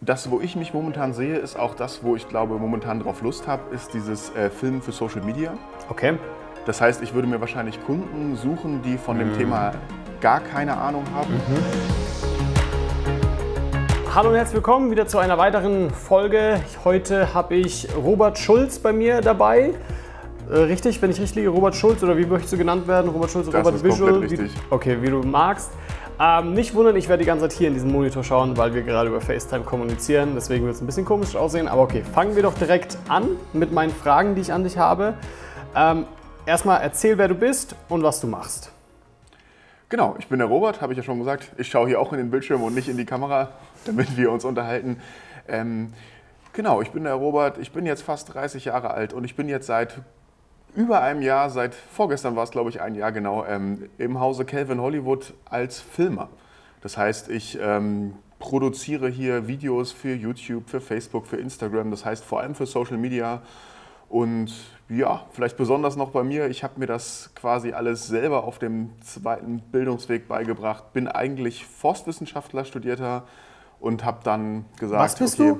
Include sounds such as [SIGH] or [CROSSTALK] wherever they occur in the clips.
Das, wo ich mich momentan sehe, ist auch das, wo ich glaube, momentan drauf Lust habe, ist dieses äh, Filmen für Social Media. Okay. Das heißt, ich würde mir wahrscheinlich Kunden suchen, die von dem Thema gar keine Ahnung haben. Hallo und herzlich willkommen wieder zu einer weiteren Folge. Heute habe ich Robert Schulz bei mir dabei. Äh, richtig, wenn ich richtig liege, Robert Schulz oder wie möchtest du genannt werden? Robert Schulz, Das Robert ist Visual? Wie, richtig. okay, wie du magst. Ähm, nicht wundern, ich werde die ganze Zeit hier in diesen Monitor schauen, weil wir gerade über FaceTime kommunizieren. Deswegen wird es ein bisschen komisch aussehen. Aber okay, fangen wir doch direkt an mit meinen Fragen, die ich an dich habe. Ähm, erstmal erzähl, wer du bist und was du machst. Genau, ich bin der Robert, habe ich ja schon gesagt. Ich schaue hier auch in den Bildschirm und nicht in die Kamera, damit wir uns unterhalten. Ähm, genau, ich bin der Robert, ich bin jetzt fast 30 Jahre alt und ich bin jetzt seit über einem Jahr, seit vorgestern war es glaube ich ein Jahr genau, ähm, im Hause Calvin Hollywood als Filmer. Das heißt, ich ähm, produziere hier Videos für YouTube, für Facebook, für Instagram, das heißt vor allem für Social Media. Und ja, vielleicht besonders noch bei mir, ich habe mir das quasi alles selber auf dem zweiten Bildungsweg beigebracht. Bin eigentlich Forstwissenschaftler, Studierter und habe dann gesagt, Was bist du?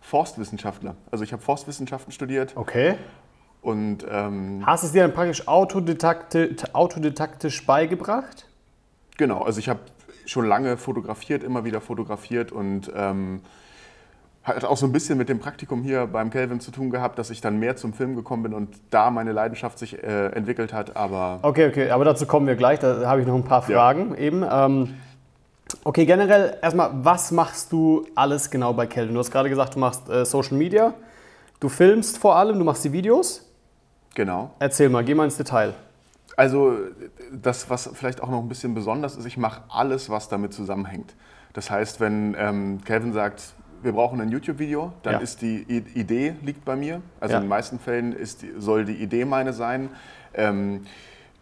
Forstwissenschaftler. Also ich habe Forstwissenschaften studiert Okay. Und ähm, Hast es dir dann praktisch autodidakti autodidaktisch beigebracht? genau, also ich habe schon lange fotografiert, immer wieder fotografiert und ähm, hat auch so ein bisschen mit dem Praktikum hier beim Kelvin zu tun gehabt, dass ich dann mehr zum Film gekommen bin und da meine Leidenschaft sich äh, entwickelt hat. Aber Okay, okay, aber dazu kommen wir gleich. Da habe ich noch ein paar Ja. Fragen eben. Ähm, okay, generell erstmal, was machst du alles genau bei Kelvin? Du hast gerade gesagt, du machst äh, Social Media, du filmst vor allem, du machst die Videos. Genau. Erzähl mal, geh mal ins Detail. Also das, was vielleicht auch noch ein bisschen besonders ist, ich mache alles, was damit zusammenhängt. Das heißt, wenn ähm, Calvin sagt, wir brauchen ein YouTube-Video, dann Ja. ist die I Idee liegt bei mir. Also Ja. in den meisten Fällen ist, soll die Idee meine sein. Ähm,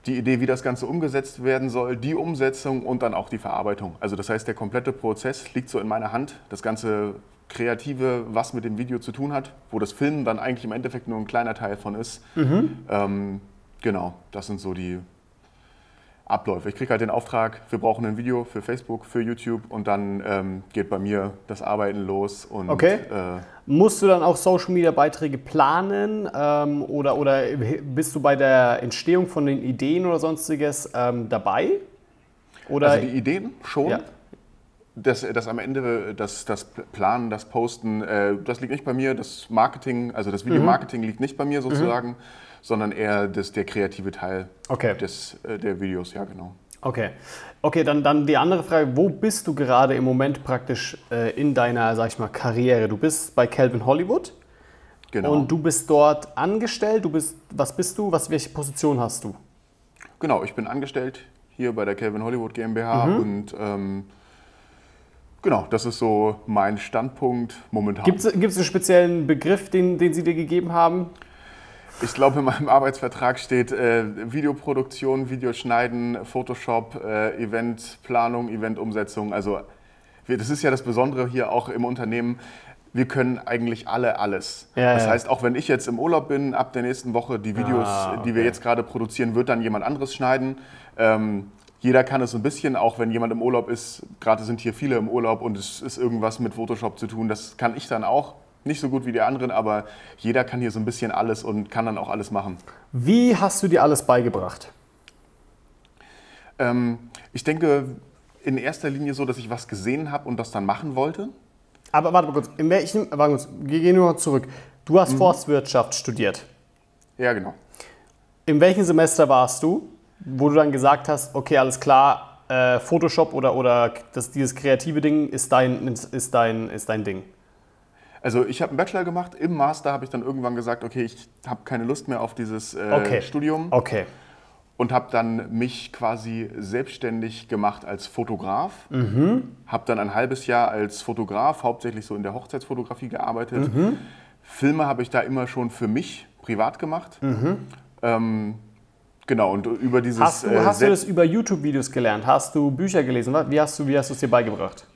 die Idee, wie das Ganze umgesetzt werden soll, die Umsetzung und dann auch die Verarbeitung. Also das heißt, der komplette Prozess liegt so in meiner Hand. Das ganze Kreative, was mit dem Video zu tun hat, wo das Filmen dann eigentlich im Endeffekt nur ein kleiner Teil von ist. Ähm, genau, das sind so die Abläufe. Ich kriege halt den Auftrag, wir brauchen ein Video für Facebook, für YouTube und dann ähm, geht bei mir das Arbeiten los. Und, Okay. Äh, Musst du dann auch Social Media Beiträge planen ähm, oder, oder bist du bei der Entstehung von den Ideen oder sonstiges ähm, dabei? Oder also die Ideen schon. Ja. Das, das am Ende, das, das Planen, das Posten, äh, das liegt nicht bei mir. Das Marketing, also das Videomarketing liegt nicht bei mir sozusagen, sondern eher das, der kreative Teil Okay. des, äh, der Videos, ja genau. Okay. Okay, dann, dann die andere Frage, wo bist du gerade im Moment praktisch äh, in deiner, sag ich mal, Karriere? Du bist bei Calvin Hollywood genau. und du bist dort angestellt. Du bist, was bist du? Was, welche Position hast du? Genau, ich bin angestellt hier bei der Calvin Hollywood GmbH Mhm. und ähm, genau, das ist so mein Standpunkt momentan. Gibt es einen speziellen Begriff, den, den sie dir gegeben haben? Ich glaube, in meinem Arbeitsvertrag steht äh, Videoproduktion, Videoschneiden, Photoshop, äh, Eventplanung, Eventumsetzung. Also wir, das ist ja das Besondere hier auch im Unternehmen. Wir können eigentlich alle alles. Ja, das ja. heißt, auch wenn ich jetzt im Urlaub bin, ab der nächsten Woche, die Videos, Ah, die wir okay. jetzt gerade produzieren, wird dann jemand anderes schneiden. Ähm, jeder kann es so ein bisschen, auch wenn jemand im Urlaub ist. Gerade sind hier viele im Urlaub und es ist irgendwas mit Photoshop zu tun. Das kann ich dann auch. Nicht so gut wie die anderen, aber jeder kann hier so ein bisschen alles und kann dann auch alles machen. Wie hast du dir alles beigebracht? Ähm, ich denke in erster Linie so, dass ich was gesehen habe und das dann machen wollte. Aber warte mal kurz, in welchem, warte kurz, wir gehen nur mal zurück. Du Mhm. hast Forstwirtschaft studiert. Ja, genau. In welchem Semester warst du, wo du dann gesagt hast, okay, alles klar, äh, Photoshop oder, oder das, dieses kreative Ding ist dein, ist, dein, ist dein Ding? Also ich habe einen Bachelor gemacht. Im Master habe ich dann irgendwann gesagt, okay, ich habe keine Lust mehr auf dieses äh, Okay. Studium Okay. und habe dann mich quasi selbstständig gemacht als Fotograf. Habe dann ein halbes Jahr als Fotograf, hauptsächlich so in der Hochzeitsfotografie gearbeitet. Filme habe ich da immer schon für mich privat gemacht. Ähm, genau, und über dieses... Hast du, äh, hast du das über YouTube-Videos gelernt? Hast du Bücher gelesen? Wie hast du, wie hast du es dir beigebracht?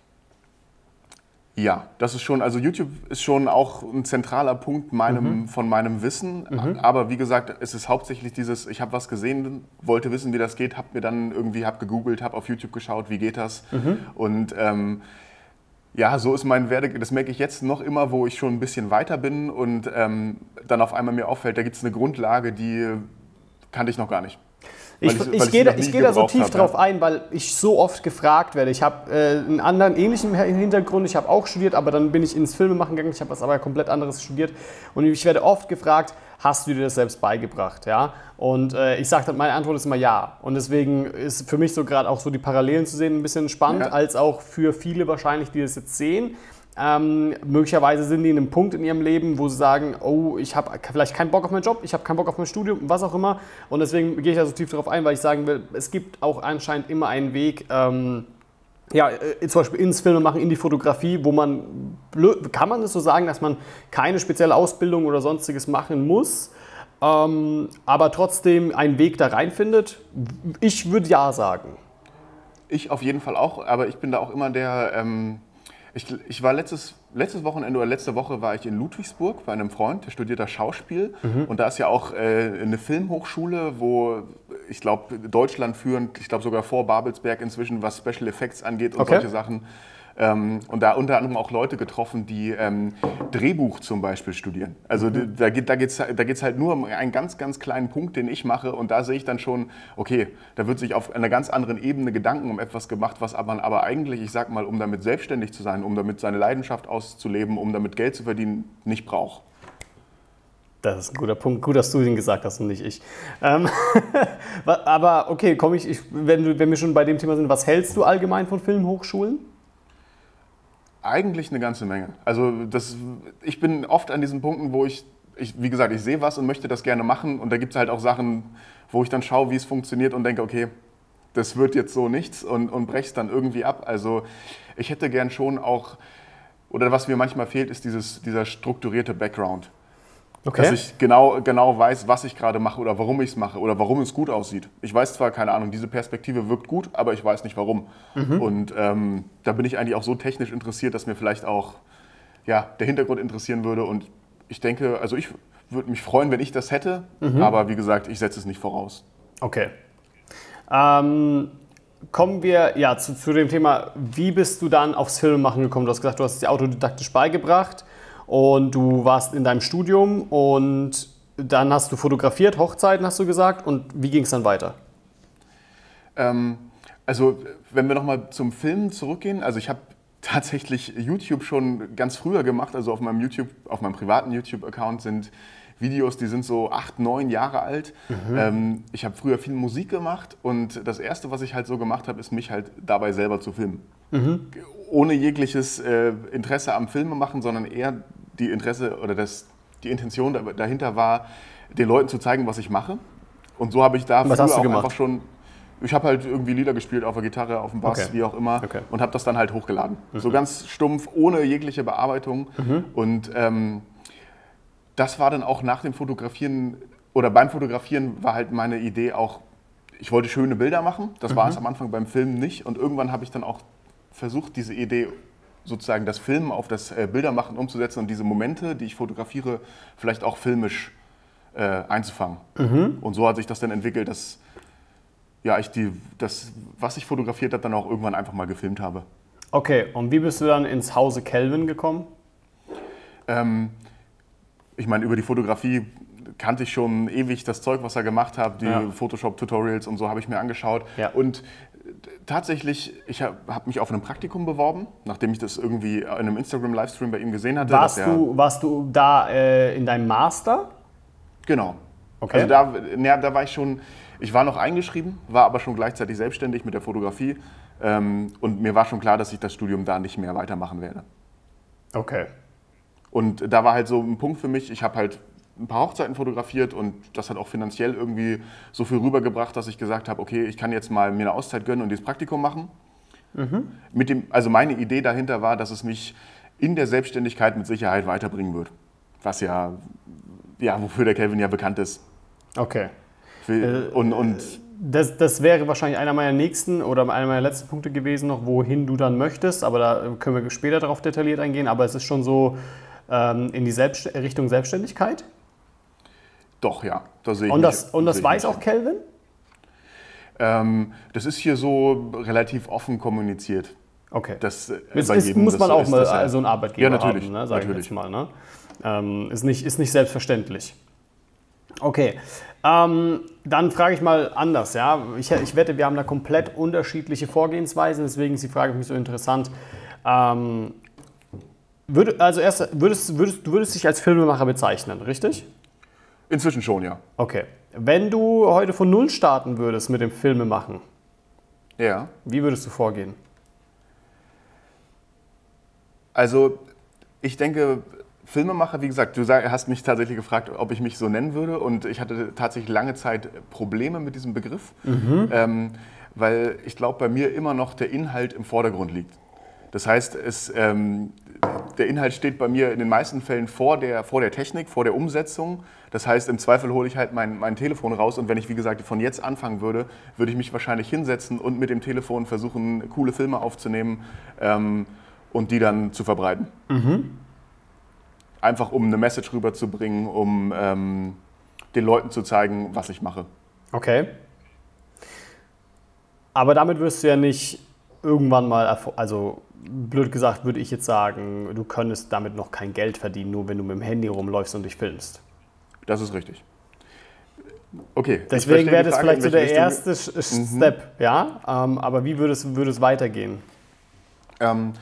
Ja, das ist schon, also YouTube ist schon auch ein zentraler Punkt meinem, von meinem Wissen. Aber wie gesagt, es ist hauptsächlich dieses, ich habe was gesehen, wollte wissen, wie das geht, habe mir dann irgendwie, habe gegoogelt, habe auf YouTube geschaut, wie geht das. Und ähm, ja, so ist mein Werdegang. Das merke ich jetzt noch immer, wo ich schon ein bisschen weiter bin und ähm, dann auf einmal mir auffällt, da gibt es eine Grundlage, die kannte ich noch gar nicht. Ich, ich, ich gehe, ich gehe da so tief hab, drauf ja. ein, weil ich so oft gefragt werde. Ich habe äh, einen anderen ähnlichen Hintergrund. Ich habe auch studiert, aber dann bin ich ins Filmemachen gegangen. Ich habe was aber komplett anderes studiert. Und ich werde oft gefragt, hast du dir das selbst beigebracht? Ja? Und äh, ich sage, meine Antwort ist immer ja. Und deswegen ist für mich so gerade auch so die Parallelen zu sehen ein bisschen spannend, ja. als auch für viele wahrscheinlich, die das jetzt sehen. Ähm, möglicherweise sind die in einem Punkt in ihrem Leben, wo sie sagen, oh, ich habe vielleicht keinen Bock auf meinen Job, ich habe keinen Bock auf mein Studium, was auch immer. Und deswegen gehe ich da so tief darauf ein, weil ich sagen will, es gibt auch anscheinend immer einen Weg, ähm, ja, äh, zum Beispiel ins Filme machen, in die Fotografie, wo man, kann man es so sagen, dass man keine spezielle Ausbildung oder sonstiges machen muss, ähm, aber trotzdem einen Weg da reinfindet? Ich würde ja sagen. Ich auf jeden Fall auch, aber ich bin da auch immer der, ähm, ich, ich war letztes, letztes Wochenende oder letzte Woche war ich in Ludwigsburg bei einem Freund, der studiert da Schauspiel. Mhm. Und da ist ja auch äh, eine Filmhochschule, wo ich glaube, Deutschland führend, ich glaube sogar vor Babelsberg inzwischen, was Special Effects angeht und okay. solche Sachen. Ähm, und da unter anderem auch Leute getroffen, die ähm, Drehbuch zum Beispiel studieren. Also mhm. da geht es da geht's halt nur um einen ganz, ganz kleinen Punkt, den ich mache. Und da sehe ich dann schon, okay, da wird sich auf einer ganz anderen Ebene Gedanken um etwas gemacht, was man aber eigentlich, ich sag mal, um damit selbstständig zu sein, um damit seine Leidenschaft auszuleben, um damit Geld zu verdienen, nicht braucht. Das ist ein guter Punkt. Gut, dass du ihn gesagt hast und nicht ich. Ähm, [LAUGHS] aber okay, komme ich, ich wenn, wenn wir schon bei dem Thema sind, was hältst du allgemein von Filmhochschulen? Eigentlich eine ganze Menge. Also das, ich bin oft an diesen Punkten, wo ich, ich, wie gesagt, ich sehe was und möchte das gerne machen. Und da gibt es halt auch Sachen, wo ich dann schaue, wie es funktioniert und denke, okay, das wird jetzt so nichts und, und breche es dann irgendwie ab. Also ich hätte gern schon auch, oder was mir manchmal fehlt, ist dieses, dieser strukturierte Background. Okay. Dass ich genau, genau weiß, was ich gerade mache oder warum ich es mache oder warum es gut aussieht. Ich weiß zwar, keine Ahnung, diese Perspektive wirkt gut, aber ich weiß nicht warum. Mhm. Und ähm, da bin ich eigentlich auch so technisch interessiert, dass mir vielleicht auch ja, der Hintergrund interessieren würde. Und ich denke, also ich würde mich freuen, wenn ich das hätte, mhm. aber wie gesagt, ich setze es nicht voraus. Okay. Ähm, kommen wir ja zu, zu, dem Thema, wie bist du dann aufs Filmemachen gekommen? Du hast gesagt, du hast es dir autodidaktisch beigebracht und du warst in deinem Studium und dann hast du fotografiert, Hochzeiten hast du gesagt und wie ging es dann weiter? Ähm, also wenn wir nochmal zum Film zurückgehen, also ich habe [LAUGHS] tatsächlich YouTube schon ganz früher gemacht, also auf meinem YouTube, auf meinem privaten YouTube-Account sind Videos, die sind so acht, neun Jahre alt. Mhm. Ähm, ich habe früher viel Musik gemacht und das Erste, was ich halt so gemacht habe, ist mich halt dabei selber zu filmen. Mhm. Ohne jegliches äh, Interesse am Filmemachen, sondern eher die Interesse oder das, die Intention dahinter war, den Leuten zu zeigen, was ich mache. Und so habe ich da was früher auch gemacht? einfach schon. Ich habe halt irgendwie Lieder gespielt auf der Gitarre, auf dem Bass, okay. wie auch immer, okay. und habe das dann halt hochgeladen. Mhm. So ganz stumpf, ohne jegliche Bearbeitung. Mhm. Und ähm, das war dann auch nach dem Fotografieren oder beim Fotografieren war halt meine Idee auch, ich wollte schöne Bilder machen. Das mhm. war es am Anfang beim Filmen nicht. Und irgendwann habe ich dann auch versucht, diese Idee sozusagen das Filmen auf das äh, Bildermachen umzusetzen und diese Momente, die ich fotografiere, vielleicht auch filmisch äh, einzufangen. Mhm. Und so hat sich das dann entwickelt, dass ja, ich die, das, was ich fotografiert habe, dann auch irgendwann einfach mal gefilmt habe. Okay, und wie bist du dann ins Hause Kelvin gekommen? Ähm, ich meine, über die Fotografie kannte ich schon ewig das Zeug, was er gemacht hat, die ja. Photoshop-Tutorials und so habe ich mir angeschaut. Ja. Und tatsächlich, ich habe hab mich auf einem Praktikum beworben, nachdem ich das irgendwie in einem Instagram-Livestream bei ihm gesehen hatte. Warst, du, warst du da äh, in deinem Master? Genau. Okay. Also da, ja, da war ich schon, ich war noch eingeschrieben, war aber schon gleichzeitig selbstständig mit der Fotografie ähm, und mir war schon klar, dass ich das Studium da nicht mehr weitermachen werde. Okay. Und da war halt so ein Punkt für mich, ich habe halt ein paar Hochzeiten fotografiert und das hat auch finanziell irgendwie so viel rübergebracht, dass ich gesagt habe, okay, ich kann jetzt mal mir eine Auszeit gönnen und dieses Praktikum machen. Mhm. Mit dem, also meine Idee dahinter war, dass es mich in der Selbstständigkeit mit Sicherheit weiterbringen wird. Was ja, ja wofür der Kelvin ja bekannt ist. Okay. Für, und, und das, das, wäre wahrscheinlich einer meiner nächsten oder einer meiner letzten Punkte gewesen, noch wohin du dann möchtest, aber da können wir später darauf detailliert eingehen. Aber es ist schon so ähm, in die Selbst Richtung Selbstständigkeit. Doch, ja. Da sehe ich und das, mich, und das weiß auch Kelvin? Ähm, das ist hier so relativ offen kommuniziert. Okay. Das, äh, Das bei ist, jedem, muss das man auch ist, mal so einen Arbeitgeber Ja, natürlich, haben, ne, sag ich natürlich. jetzt mal. Ne? Ähm, ist, nicht, ist nicht selbstverständlich. Okay, ähm, dann frage ich mal anders. Ja? Ich, ich wette, wir haben da komplett unterschiedliche Vorgehensweisen, deswegen ist die Frage für mich so interessant. Ähm, würd, also erst, würdest, würdest, du würdest dich als Filmemacher bezeichnen, richtig? Inzwischen schon, ja. Okay. Wenn du heute von Null starten würdest mit dem Filmemachen, Ja. wie würdest du vorgehen? Also, ich denke, Filmemacher, wie gesagt, du hast mich tatsächlich gefragt, ob ich mich so nennen würde. Und ich hatte tatsächlich lange Zeit Probleme mit diesem Begriff, ähm, weil ich glaube, bei mir immer noch der Inhalt im Vordergrund liegt. Das heißt, es, ähm, der Inhalt steht bei mir in den meisten Fällen vor der, vor der Technik, vor der Umsetzung. Das heißt, im Zweifel hole ich halt mein, mein Telefon raus und wenn ich, wie gesagt, von jetzt anfangen würde, würde ich mich wahrscheinlich hinsetzen und mit dem Telefon versuchen, coole Filme aufzunehmen ähm, und die dann zu verbreiten. Einfach um eine Message rüberzubringen, um ähm, den Leuten zu zeigen, was ich mache. Okay. Aber damit wirst du ja nicht irgendwann mal, also blöd gesagt würde ich jetzt sagen, du könntest damit noch kein Geld verdienen, nur wenn du mit dem Handy rumläufst und dich filmst. Das ist richtig. Okay. Deswegen wäre das Frage, vielleicht so der Richtung- erste Sch- Step, ja? Ähm, aber wie würde es, würde es weitergehen? Ähm,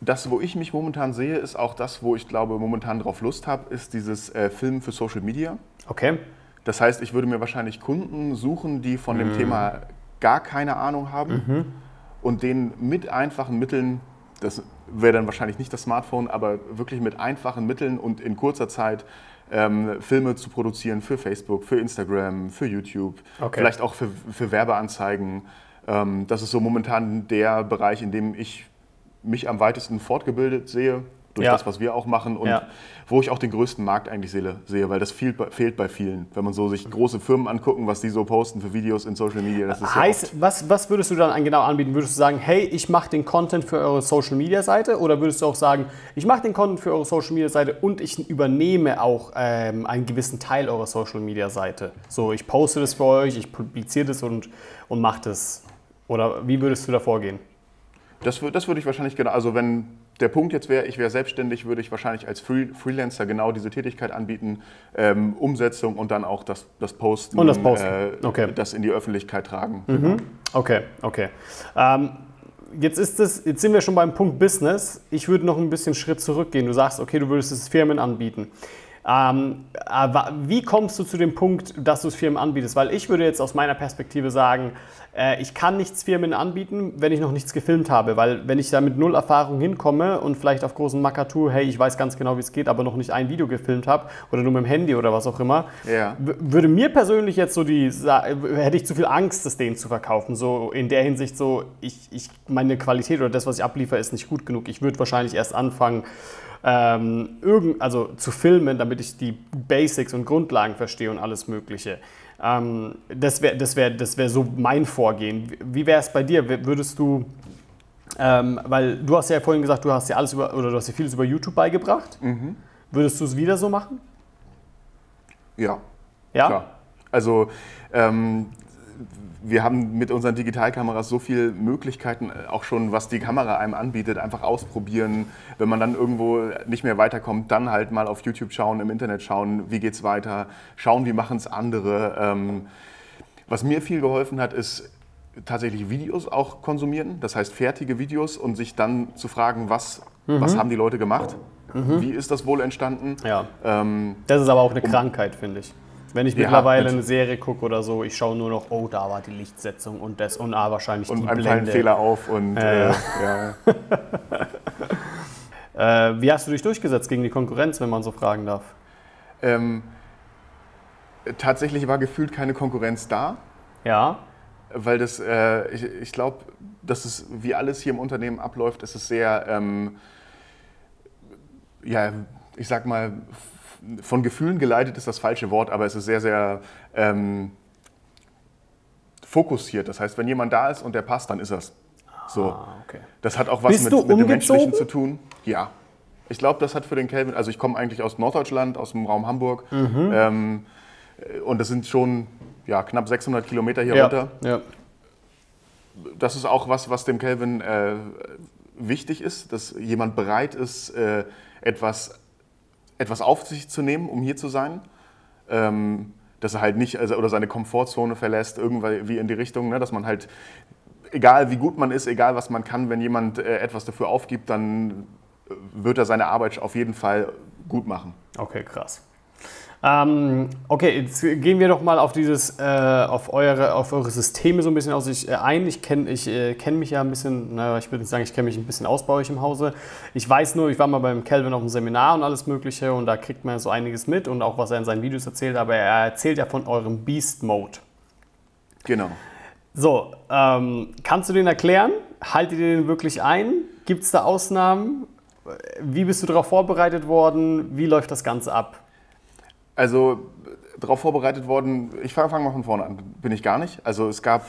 das, wo ich mich momentan sehe, ist auch das, wo ich glaube, momentan drauf Lust habe, ist dieses äh, Filmen für Social Media. Okay. Das heißt, ich würde mir wahrscheinlich Kunden suchen, die von dem Thema gar keine Ahnung haben und denen mit einfachen Mitteln, das wäre dann wahrscheinlich nicht das Smartphone, aber wirklich mit einfachen Mitteln und in kurzer Zeit ähm, Filme zu produzieren für Facebook, für Instagram, für YouTube, Okay. vielleicht auch für, für Werbeanzeigen. Ähm, das ist so momentan der Bereich, in dem ich mich am weitesten fortgebildet sehe, durch Ja. das, was wir auch machen und Ja. wo ich auch den größten Markt eigentlich sehe, weil das fehlt, bei- fehlt bei vielen. Wenn man so sich große Firmen angucken, was die so posten für Videos in Social Media, das ist ja Heißt, was, was würdest du dann an- genau anbieten? Würdest du sagen, hey, ich mache den Content für eure Social Media Seite? Oder würdest du auch sagen, ich mache den Content für eure Social Media Seite und ich übernehme auch ähm, einen gewissen Teil eurer Social Media Seite? So, ich poste das für euch, ich publiziere das und, und mache das. Oder wie würdest du da vorgehen? das, das würde ich wahrscheinlich genau, also wenn der Punkt jetzt wäre, ich wäre selbstständig, würde ich wahrscheinlich als Free, Freelancer genau diese Tätigkeit anbieten, ähm, Umsetzung und dann auch das, das Posten, Und das Posten. Äh, Okay. das in die Öffentlichkeit tragen. Okay, okay. Ähm, jetzt, ist es, jetzt sind wir schon beim Punkt Business. Ich würde noch ein bisschen Schritt zurückgehen. Du sagst, okay, du würdest es Firmen anbieten. Ähm, wie kommst du zu dem Punkt, dass du es Firmen anbietest? Weil ich würde jetzt aus meiner Perspektive sagen, äh, ich kann nichts Firmen anbieten, wenn ich noch nichts gefilmt habe. Weil wenn ich da mit null Erfahrung hinkomme und vielleicht auf großen Makatur, hey, ich weiß ganz genau, wie es geht, aber noch nicht ein Video gefilmt habe oder nur mit dem Handy oder was auch immer, Ja. würde mir persönlich jetzt so die, hätte ich zu viel Angst, das denen zu verkaufen. So in der Hinsicht so, ich, ich, meine Qualität oder das, was ich abliefere, ist nicht gut genug. Ich würde wahrscheinlich erst anfangen, ähm, irgend, also zu filmen, damit ich die Basics und Grundlagen verstehe und alles Mögliche. Ähm, das wäre das wär, das wär so mein Vorgehen. Wie- wäre es bei dir? Würdest du, ähm, weil du hast ja vorhin gesagt, du hast ja alles über, oder du hast ja vieles über YouTube beigebracht. Würdest du es wieder so machen? Ja, Ja? Klar. Also ähm, wir haben mit unseren Digitalkameras so viele Möglichkeiten, äh, auch schon was die Kamera einem anbietet, einfach ausprobieren. Wenn man dann irgendwo nicht mehr weiterkommt, dann halt mal auf YouTube schauen, im Internet schauen, wie geht's weiter, schauen, wie machen es andere. Ähm, was mir viel geholfen hat, ist tatsächlich Videos auch konsumieren, das heißt fertige Videos und sich dann zu fragen, was, was haben die Leute gemacht, wie ist das wohl entstanden. Ja. Ähm, Das ist aber auch eine Krankheit, finde ich. Wenn ich Ja, mittlerweile mit- eine Serie gucke oder so, ich schaue nur noch, oh, da war die Lichtsetzung und das und ah, wahrscheinlich und die einem fallen Blende. Fehler auf und Ja, äh, ja. [LAUGHS] Äh, wie hast du dich durchgesetzt gegen die Konkurrenz, wenn man so fragen darf? Ähm, tatsächlich war gefühlt keine Konkurrenz da, Ja. weil das, äh, ich, ich glaube, dass es, wie alles hier im Unternehmen abläuft, ist es sehr, ähm, ja, ich sag mal, von Gefühlen geleitet ist das falsche Wort, aber es ist sehr, sehr ähm, fokussiert. Das heißt, wenn jemand da ist und der passt, dann ist das. So. Ah, okay. Das hat auch was Bist mit, mit dem? Menschlichen zu tun. Ja. Ich glaube, das hat für den Kelvin, also ich komme eigentlich aus Norddeutschland, aus dem Raum Hamburg. Mhm. Ähm, äh, und das sind schon ja, knapp 600 Kilometer hier Ja. runter. ja. das ist auch was, was dem Kelvin äh, wichtig ist, dass jemand bereit ist, äh, etwas, etwas auf sich zu nehmen, um hier zu sein. Ähm, dass er halt nicht also, oder seine Komfortzone verlässt, irgendwie in die Richtung, ne, dass man halt, egal wie gut man ist, egal was man kann, wenn jemand äh, etwas dafür aufgibt, dann wird er seine Arbeit auf jeden Fall gut machen. Okay, krass. Ähm, okay, jetzt gehen wir doch mal auf dieses, äh, auf eure, auf eure Systeme so ein bisschen aus sich äh, ein. Ich kenne ich, äh, kenn mich ja ein bisschen, naja, ich würde nicht sagen, ich kenne mich ein bisschen aus bei euch im Hause. Ich weiß nur, ich war mal beim Kelvin auf einem Seminar und alles Mögliche und da kriegt man so einiges mit und auch was er in seinen Videos erzählt, aber er erzählt ja von eurem Beast Mode. Genau. So, ähm, kannst du den erklären? Haltet ihr den wirklich ein? Gibt es da Ausnahmen? Wie bist du darauf vorbereitet worden? Wie läuft das Ganze ab? Also darauf vorbereitet worden, ich fange fang mal von vorne an, bin ich gar nicht. Also es gab,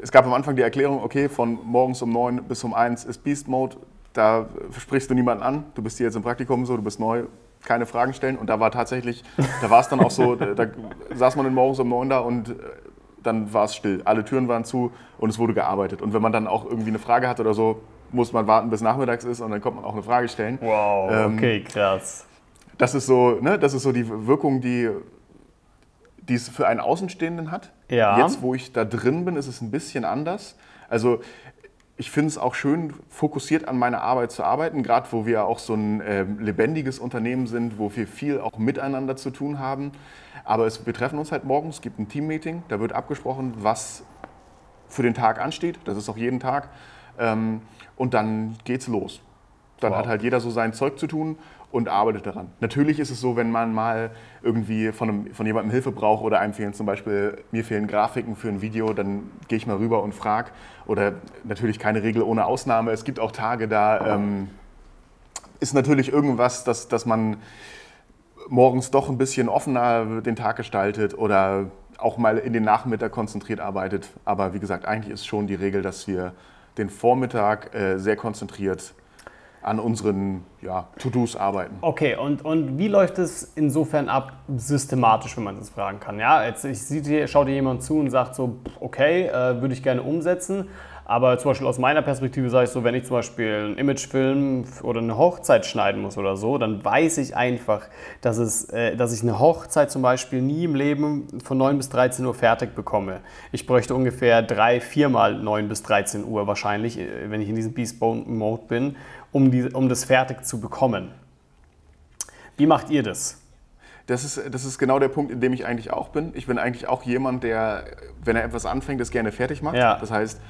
es gab am Anfang die Erklärung, okay, von morgens um 9 bis um 1 ist Beast Mode, da sprichst du niemanden an, du bist hier jetzt im Praktikum so, du bist neu, keine Fragen stellen. Und da war tatsächlich, da war es dann auch so, da, saß man dann morgens um 9 da und äh, dann war es still. Alle Türen waren zu und es wurde gearbeitet. Und wenn man dann auch irgendwie eine Frage hat oder so, muss man warten, bis nachmittags ist und dann kommt man auch eine Frage stellen. Wow, ähm, okay, krass das ist so, ne, das ist so die Wirkung, die, die es für einen Außenstehenden hat. Ja. Jetzt, wo ich da drin bin, ist es ein bisschen anders. Also ich finde es auch schön, fokussiert an meiner Arbeit zu arbeiten, gerade wo wir auch so ein äh, lebendiges Unternehmen sind, wo wir viel auch miteinander zu tun haben. Aber es, wir treffen uns halt morgens, es gibt ein Teammeeting, da wird abgesprochen, was für den Tag ansteht. Das ist auch jeden Tag. Ähm, und dann geht's los. Dann wow. hat halt jeder so sein Zeug zu tun und arbeitet daran. Natürlich ist es so, wenn man mal irgendwie von, einem, von jemandem Hilfe braucht oder einem fehlen zum Beispiel, mir fehlen Grafiken für ein Video, dann gehe ich mal rüber und frage. Oder natürlich keine Regel ohne Ausnahme. Es gibt auch Tage, da ähm, ist natürlich irgendwas, dass, dass man morgens doch ein bisschen offener den Tag gestaltet oder auch mal in den Nachmittag konzentriert arbeitet. Aber wie gesagt, eigentlich ist schon die Regel, dass wir den Vormittag äh, sehr konzentriert an unseren ja, To-Dos arbeiten. Okay, und, und wie läuft es insofern ab, systematisch, wenn man das fragen kann? Ja, jetzt ich, sieht, schaut dir jemand zu und sagt so, okay, äh, würde ich gerne umsetzen, aber zum Beispiel aus meiner Perspektive sage ich so, wenn ich zum Beispiel einen Imagefilm oder eine Hochzeit schneiden muss oder so, dann weiß ich einfach, dass, es, äh, dass ich eine Hochzeit zum Beispiel nie im Leben von 9 bis 13 Uhr fertig bekomme. Ich bräuchte ungefähr drei, viermal 9 bis 13 Uhr wahrscheinlich, äh, wenn ich in diesem Beast Mode bin um, die, um das fertig zu bekommen. Wie macht ihr das? Das ist, das ist genau der Punkt, in dem ich eigentlich auch bin. Ich bin eigentlich auch jemand, der, wenn er etwas anfängt, das gerne fertig macht. Ja. Das heißt,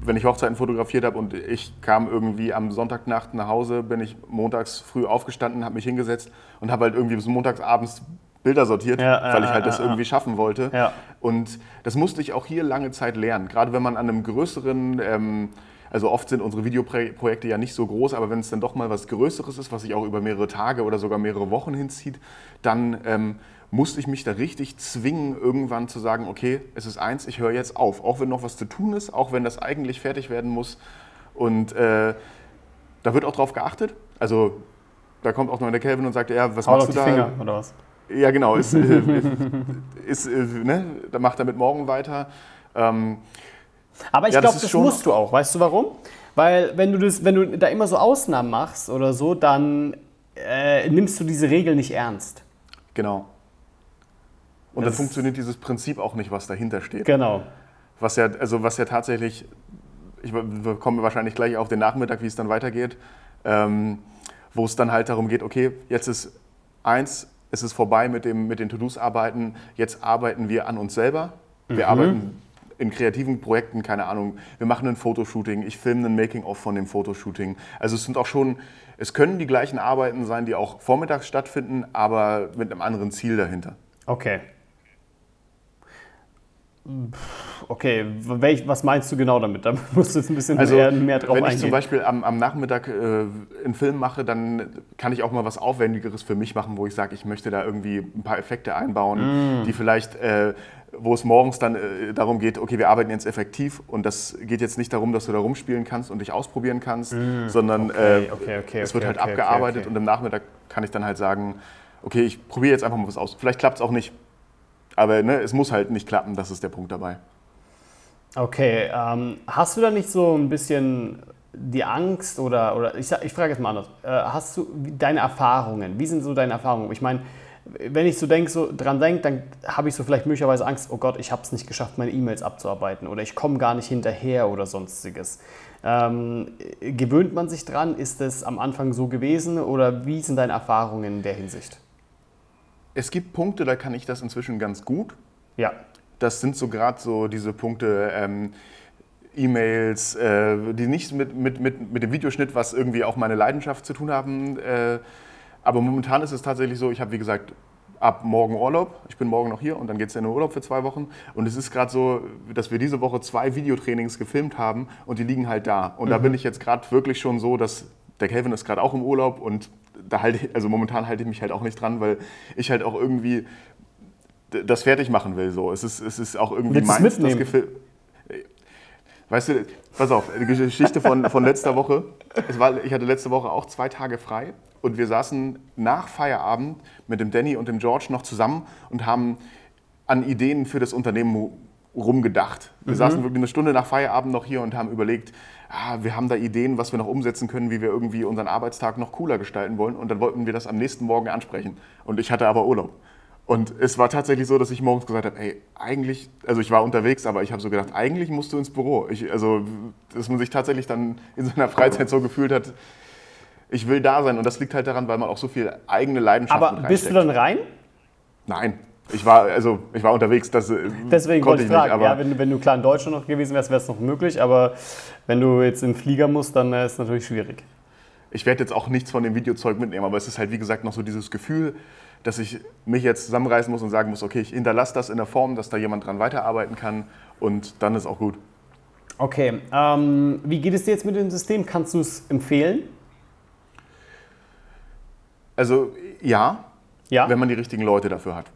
wenn ich Hochzeiten fotografiert habe und ich kam irgendwie am Sonntagnacht nach Hause, bin ich montags früh aufgestanden, habe mich hingesetzt und habe halt irgendwie bis montagsabends Bilder sortiert, ja, weil ich halt das irgendwie schaffen wollte. Ja. Und das musste ich auch hier lange Zeit lernen. Gerade wenn man an einem größeren ähm, also oft sind unsere Videoprojekte ja nicht so groß, aber wenn es dann doch mal was Größeres ist, was sich auch über mehrere Tage oder sogar mehrere Wochen hinzieht, dann ähm, musste ich mich da richtig zwingen, irgendwann zu sagen, okay, es ist eins, ich höre jetzt auf. Auch wenn noch was zu tun ist, auch wenn das eigentlich fertig werden muss. Und äh, da wird auch drauf geachtet. Also da kommt auch noch der Kelvin und sagt, ja, was Hau machst du da? Finger, oder was? Ja, genau. Ist, äh, [LAUGHS] ist, äh, ne? Da macht er mit morgen weiter. Ähm, aber ich ja, glaube, das, das musst du auch. Weißt du warum? Weil wenn du, das, wenn du da immer so Ausnahmen machst oder so, dann äh, nimmst du diese Regel nicht ernst. Genau. Und das dann funktioniert dieses Prinzip auch nicht, was dahinter steht. Genau. Was ja, also was ja tatsächlich, ich, wir kommen wahrscheinlich gleich auf den Nachmittag, wie es dann weitergeht, ähm, wo es dann halt darum geht, okay, jetzt ist eins, es ist vorbei mit, dem, mit den To-Dos-Arbeiten, jetzt arbeiten wir an uns selber. Wir mhm. arbeiten in kreativen Projekten, keine Ahnung, wir machen ein Fotoshooting, ich filme ein Making-of von dem Fotoshooting. Also es sind auch schon, es können die gleichen Arbeiten sein, die auch vormittags stattfinden, aber mit einem anderen Ziel dahinter. Okay. Okay, was meinst du genau damit? Da [LAUGHS] musst du jetzt ein bisschen also, mehr, mehr drauf eingehen. Wenn ich zum Beispiel am, am Nachmittag äh, einen Film mache, dann kann ich auch mal was Aufwendigeres für mich machen, wo ich sage, ich möchte da irgendwie ein paar Effekte einbauen, mm. die vielleicht äh, wo es morgens dann äh, darum geht, okay, wir arbeiten jetzt effektiv und das geht jetzt nicht darum, dass du da rumspielen kannst und dich ausprobieren kannst, mm, sondern okay, äh, okay, okay, es wird halt abgearbeitet und im Nachmittag kann ich dann halt sagen, okay, ich probiere jetzt einfach mal was aus. Vielleicht klappt es auch nicht, aber ne, es muss halt nicht klappen, das ist der Punkt dabei. Okay, ähm, hast du da nicht so ein bisschen die Angst oder, oder ich, ich frage jetzt mal anders, äh, hast du deine Erfahrungen, wie sind so deine Erfahrungen? Ich meine, wenn ich so, denk, so dran denke, dann habe ich so vielleicht möglicherweise Angst, oh Gott, ich habe es nicht geschafft, meine E-Mails abzuarbeiten oder ich komme gar nicht hinterher oder sonstiges. Ähm, gewöhnt man sich dran? Ist es am Anfang so gewesen oder wie sind deine Erfahrungen in der Hinsicht? Es gibt Punkte, da kann ich das inzwischen ganz gut. Ja. Das sind so gerade so diese Punkte, ähm, E-Mails, äh, die nicht mit, mit, mit, mit dem Videoschnitt, was irgendwie auch meine Leidenschaft zu tun haben. Äh, aber momentan ist es tatsächlich so, ich habe wie gesagt ab morgen Urlaub. Ich bin morgen noch hier und dann geht es in den Urlaub für zwei Wochen. Und es ist gerade so, dass wir diese Woche zwei Videotrainings gefilmt haben und die liegen halt da. Und mhm. da bin ich jetzt gerade wirklich schon so, dass der Kelvin ist gerade auch im Urlaub und da halte also momentan halte ich mich halt auch nicht dran, weil ich halt auch irgendwie das fertig machen will. So. Es, ist, es ist auch irgendwie Willst meins, das Gefühl. Weißt du, pass auf, die Geschichte von, von letzter Woche. Es war, ich hatte letzte Woche auch zwei Tage frei und wir saßen nach Feierabend mit dem Danny und dem George noch zusammen und haben an Ideen für das Unternehmen rumgedacht. Wir mhm. saßen wirklich eine Stunde nach Feierabend noch hier und haben überlegt, ah, wir haben da Ideen, was wir noch umsetzen können, wie wir irgendwie unseren Arbeitstag noch cooler gestalten wollen. Und dann wollten wir das am nächsten Morgen ansprechen. Und ich hatte aber Urlaub. Und es war tatsächlich so, dass ich morgens gesagt habe, ey, eigentlich, also ich war unterwegs, aber ich habe so gedacht, eigentlich musst du ins Büro. Ich, also, dass man sich tatsächlich dann in seiner Freizeit so gefühlt hat, ich will da sein. Und das liegt halt daran, weil man auch so viel eigene Leidenschaft hat. Aber bist du dann rein? Nein. Ich war, also, ich war unterwegs, das äh, Deswegen wollte ich fragen, nicht, ja, wenn, wenn, du klar in Deutschland noch gewesen wärst, wäre es noch möglich, aber wenn du jetzt in den Flieger musst, dann äh, ist es natürlich schwierig. Ich werde jetzt auch nichts von dem Videozeug mitnehmen, aber es ist halt, wie gesagt, noch so dieses Gefühl, dass ich mich jetzt zusammenreißen muss und sagen muss, okay, ich hinterlasse das in der Form, dass da jemand dran weiterarbeiten kann und dann ist auch gut. Okay, ähm, wie geht es dir jetzt mit dem System? Kannst du es empfehlen? Also ja, ja, wenn man die richtigen Leute dafür hat.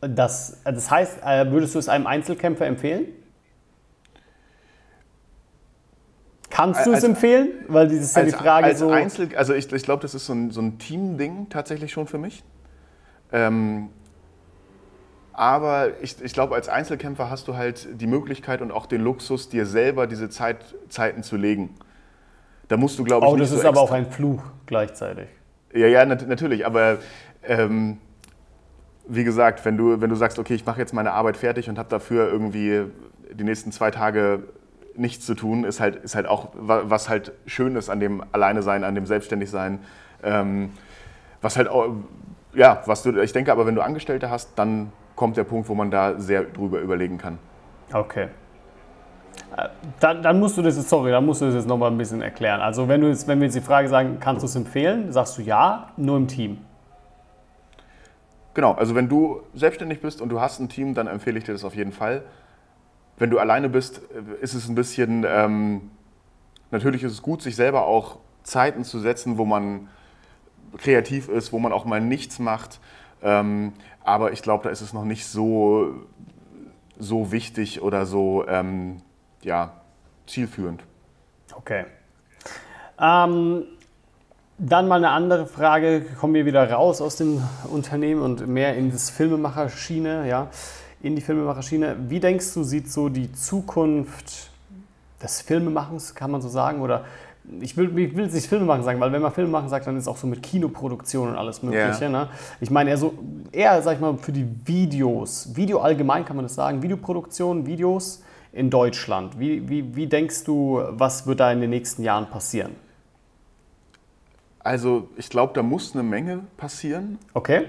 Das, das heißt, äh, würdest du es einem Einzelkämpfer empfehlen? Kannst du es empfehlen? Weil das ist ja die Frage als so. Einzel, also ich, ich glaube, das ist so ein, so ein Team-Ding tatsächlich schon für mich. Ähm, aber ich, ich glaube, als Einzelkämpfer hast du halt die Möglichkeit und auch den Luxus, dir selber diese Zeit, Zeiten zu legen. Da musst du, glaube ich, oh, das ist so aber auch ein Fluch gleichzeitig. Ja, ja, nat natürlich. Aber ähm, wie gesagt, wenn du, wenn du sagst, okay, ich mache jetzt meine Arbeit fertig und habe dafür irgendwie die nächsten zwei Tage nichts zu tun, ist halt, ist halt auch was halt schön ist an dem Alleine sein, an dem Selbstständigsein. Ähm, was halt auch, ja, was du, ich denke aber, wenn du Angestellte hast, dann kommt der Punkt, wo man da sehr drüber überlegen kann. Okay. Äh, dann, dann, musst du das jetzt, sorry, dann musst du das jetzt nochmal ein bisschen erklären. Also wenn, du jetzt, wenn wir jetzt die Frage sagen, kannst du es empfehlen, sagst du ja, nur im Team. Genau, also wenn du selbstständig bist und du hast ein Team, dann empfehle ich dir das auf jeden Fall. Wenn du alleine bist, äh, ist es ein bisschen, ähm, natürlich ist es gut, sich selber auch Zeiten zu setzen, wo man kreativ ist, wo man auch mal nichts macht. Ähm, aber ich glaube, da ist es noch nicht so, so wichtig oder so ähm, ja, zielführend. Okay. Ähm, dann mal eine andere Frage. Kommen wir wieder raus aus dem Unternehmen und mehr in das Filmemacherschiene, ja, in die Filmemacherschiene. Wie denkst du, sieht so die Zukunft des Filmemachens, kann man so sagen, oder ich will, ich will nicht Filme machen sagen, weil wenn man Filme machen sagt, dann ist es auch so mit Kinoproduktion und alles Mögliche. Yeah. Ne? Ich meine, eher so, eher, sag ich mal, für die Videos, Video allgemein kann man das sagen, Videoproduktion, Videos in Deutschland. Wie, wie, wie denkst du, was wird da in den nächsten Jahren passieren? Also, ich glaube, da muss eine Menge passieren. Okay.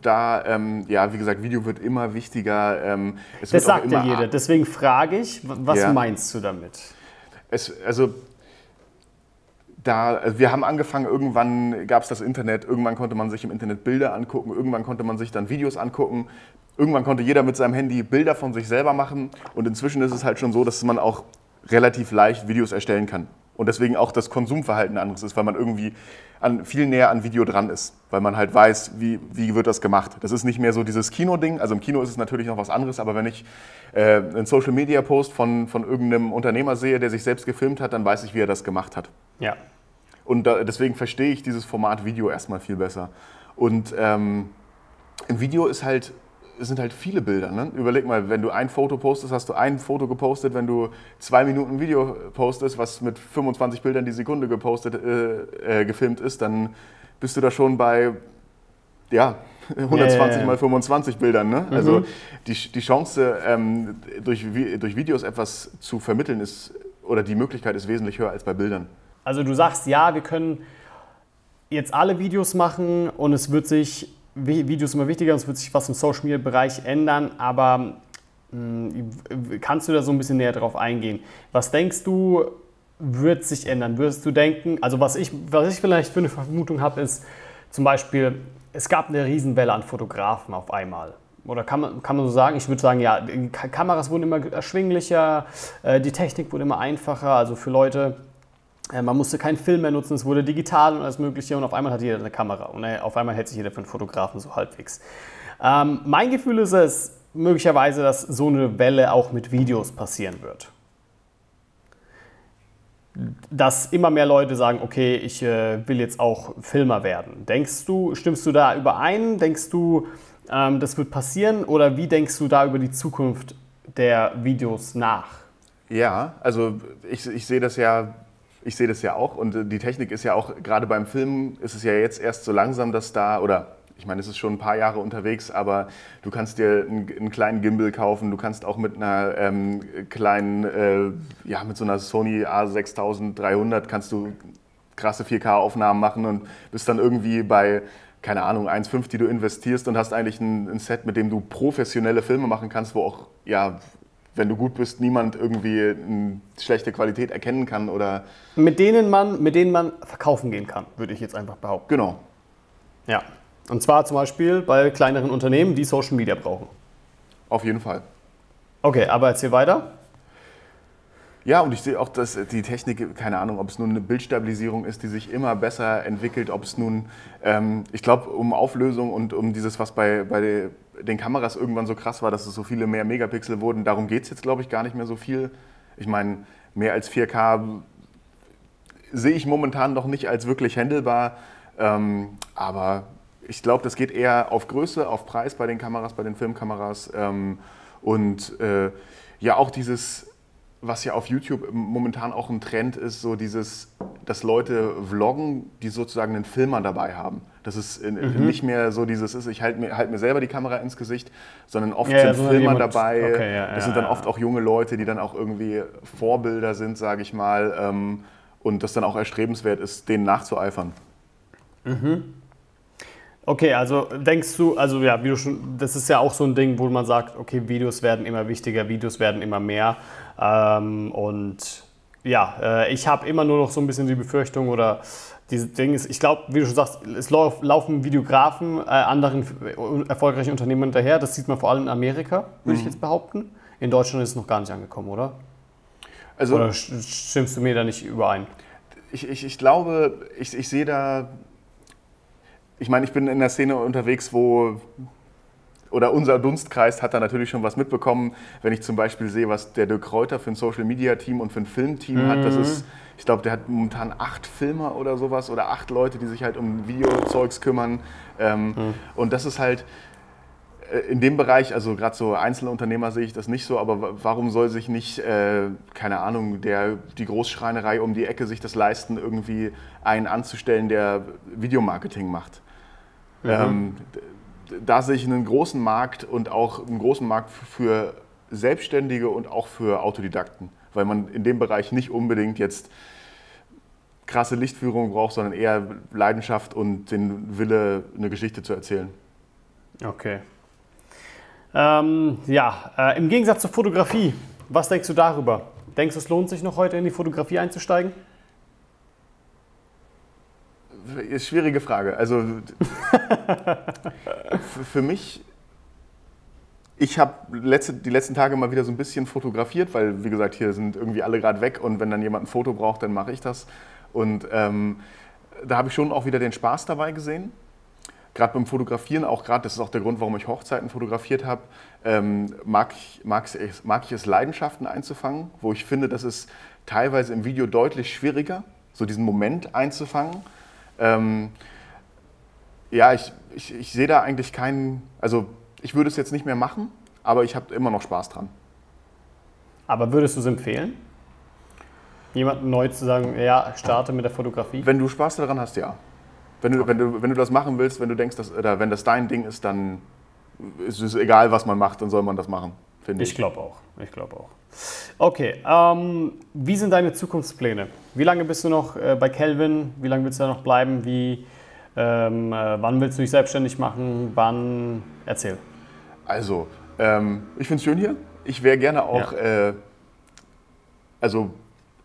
Da, ähm, ja, wie gesagt, Video wird immer wichtiger. Ähm, das sagt ja jeder. Deswegen frage ich, was ja. meinst du damit? Es, also, da, also wir haben angefangen, irgendwann gab es das Internet, irgendwann konnte man sich im Internet Bilder angucken, irgendwann konnte man sich dann Videos angucken, irgendwann konnte jeder mit seinem Handy Bilder von sich selber machen und inzwischen ist es halt schon so, dass man auch relativ leicht Videos erstellen kann. Und deswegen auch das Konsumverhalten anderes ist, weil man irgendwie an, viel näher an Video dran ist, weil man halt weiß, wie, wie wird das gemacht. Das ist nicht mehr so dieses Kino-Ding, also im Kino ist es natürlich noch was anderes, aber wenn ich äh, einen Social-Media-Post von, von irgendeinem Unternehmer sehe, der sich selbst gefilmt hat, dann weiß ich, wie er das gemacht hat. Ja. Und da, deswegen verstehe ich dieses Format Video erstmal viel besser. Und ähm, im Video ist halt es sind halt viele Bilder. Ne? Überleg mal, wenn du ein Foto postest, hast du ein Foto gepostet. Wenn du zwei Minuten Video postest, was mit 25 Bildern die Sekunde gepostet, äh, äh, gefilmt ist, dann bist du da schon bei ja, [LAUGHS] 120 ja, ja, ja. mal 25 Bildern. Ne? Also mhm. Also die, die Chance, ähm, durch, durch Videos etwas zu vermitteln, ist, oder die Möglichkeit ist wesentlich höher als bei Bildern. Also du sagst, ja, wir können jetzt alle Videos machen und es wird sich, Videos immer wichtiger und es wird sich was im Social Media Bereich ändern, aber mh, hm, kannst du da so ein bisschen näher drauf eingehen? Was denkst du, wird sich ändern? Würdest du denken, also was ich, was ich vielleicht für eine Vermutung habe, ist zum Beispiel, es gab eine Riesenwelle an Fotografen auf einmal. Oder kann man, kann man so sagen? Ich würde sagen, ja, die Kameras wurden immer erschwinglicher, äh, die Technik wurde immer einfacher. Also für Leute, man musste keinen Film mehr nutzen, es wurde digital und alles Mögliche und auf einmal hat jeder eine Kamera und äh, auf einmal hält sich jeder für einen Fotografen so halbwegs. Ähm, mein Gefühl ist es möglicherweise, dass so eine Welle auch mit Videos passieren wird. Dass immer mehr Leute sagen, okay, ich äh, will jetzt auch Filmer werden. Denkst du, stimmst du da überein? Denkst du, ähm, das wird passieren? Oder wie denkst du da über die Zukunft der Videos nach? Ja, also ich, ich sehe das ja ich sehe das ja auch und äh, die Technik ist ja auch, gerade beim Film ist es ja jetzt erst so langsam, dass da, oder ich meine, es ist schon ein paar Jahre unterwegs, aber du kannst dir einen, einen kleinen Gimbal kaufen, du kannst auch mit einer ähm, kleinen, äh, ja, mit so einer Sony A6300 kannst du krasse 4K-Aufnahmen machen und bist dann irgendwie bei, keine Ahnung, 1,5, die du investierst und hast eigentlich ein, ein, Set, mit dem du professionelle Filme machen kannst, wo auch ja, wenn du gut bist, niemand irgendwie eine schlechte Qualität erkennen kann oder. Mit denen man, mit denen man verkaufen gehen kann, würde ich jetzt einfach behaupten. Genau. Ja. Und zwar zum Beispiel bei kleineren Unternehmen, die Social Media brauchen. Auf jeden Fall. Okay, aber erzähl weiter. Ja, und ich sehe auch, dass die Technik, keine Ahnung, ob es nun eine Bildstabilisierung ist, die sich immer besser entwickelt, ob es nun, ähm, ich glaube, um Auflösung und um dieses, was bei, bei den Kameras irgendwann so krass war, dass es so viele mehr Megapixel wurden, darum geht es jetzt, glaube ich, gar nicht mehr so viel. Ich meine, mehr als 4K sehe ich momentan noch nicht als wirklich handelbar, ähm, aber ich glaube, das geht eher auf Größe, auf Preis bei den Kameras, bei den Filmkameras ähm, und äh, ja auch dieses was ja auf YouTube momentan auch ein Trend ist, so dieses, dass Leute vloggen, die sozusagen einen Filmer dabei haben. Das ist mhm. nicht mehr so dieses ist, ich halte mir, halt mir selber die Kamera ins Gesicht, sondern oft ja, sind Filmer jemand, dabei. Okay, ja, das sind dann oft auch junge Leute, die dann auch irgendwie Vorbilder sind, sage ich mal, ähm, und das dann auch erstrebenswert ist, denen nachzueifern. Mhm. Okay, also denkst du, also ja, wie du schon, das ist ja auch so ein Ding, wo man sagt, okay, Videos werden immer wichtiger, Videos werden immer mehr. Ähm, und ja, äh, ich habe immer nur noch so ein bisschen die Befürchtung oder dieses Ding ist, ich glaube, wie du schon sagst, es lauf, laufen Videografen äh, anderen erfolgreichen Unternehmen hinterher. Das sieht man vor allem in Amerika, würde mhm. ich jetzt behaupten. In Deutschland ist es noch gar nicht angekommen, oder? Also, oder stimmst du mir da nicht überein? Ich, ich, ich glaube, ich, ich sehe da ich meine, ich bin in der Szene unterwegs, wo oder unser Dunstkreis hat da natürlich schon was mitbekommen, wenn ich zum Beispiel sehe, was der Dirk Kräuter für ein Social Media Team und für ein Filmteam mhm. hat. Das ist, ich glaube, der hat momentan acht Filmer oder sowas oder acht Leute, die sich halt um Videozeugs kümmern. Ähm, mhm. Und das ist halt äh, in dem Bereich, also gerade so Einzelunternehmer sehe ich das nicht so, aber warum soll sich nicht, äh, keine Ahnung, der, die Großschreinerei um die Ecke sich das leisten, irgendwie einen anzustellen, der Videomarketing macht? Mhm. Ähm, da sehe ich einen großen Markt und auch einen großen Markt für Selbstständige und auch für Autodidakten, weil man in dem Bereich nicht unbedingt jetzt krasse Lichtführung braucht, sondern eher Leidenschaft und den Wille, eine Geschichte zu erzählen. Okay. Ähm, ja, äh, im Gegensatz zur Fotografie, was denkst du darüber? Denkst du, es lohnt sich noch heute in die Fotografie einzusteigen? Schwierige Frage. Also [LAUGHS] für mich, ich habe letzte, die letzten Tage mal wieder so ein bisschen fotografiert, weil wie gesagt, hier sind irgendwie alle gerade weg und wenn dann jemand ein Foto braucht, dann mache ich das. Und ähm, da habe ich schon auch wieder den Spaß dabei gesehen. Gerade beim Fotografieren, auch gerade, das ist auch der Grund, warum ich Hochzeiten fotografiert habe, ähm, mag, ich, mag, ich, mag ich es, Leidenschaften einzufangen, wo ich finde, das ist teilweise im Video deutlich schwieriger, so diesen Moment einzufangen. Ähm, ja, ich, ich, ich sehe da eigentlich keinen, also ich würde es jetzt nicht mehr machen, aber ich habe immer noch Spaß dran. Aber würdest du es empfehlen? Jemanden neu zu sagen, ja, starte mit der Fotografie? Wenn du Spaß daran hast, ja. Wenn du, wenn du, wenn du das machen willst, wenn du denkst, dass, oder wenn das dein Ding ist, dann ist es egal, was man macht, dann soll man das machen, finde ich. Ich glaube auch. Ich glaube auch. Okay, ähm, wie sind deine Zukunftspläne? Wie lange bist du noch äh, bei Kelvin? Wie lange willst du da noch bleiben? Wie, ähm, äh, wann willst du dich selbstständig machen? Wann? Erzähl. Also, ähm, ich finde es schön hier. Ich wäre gerne auch, Ja. äh, also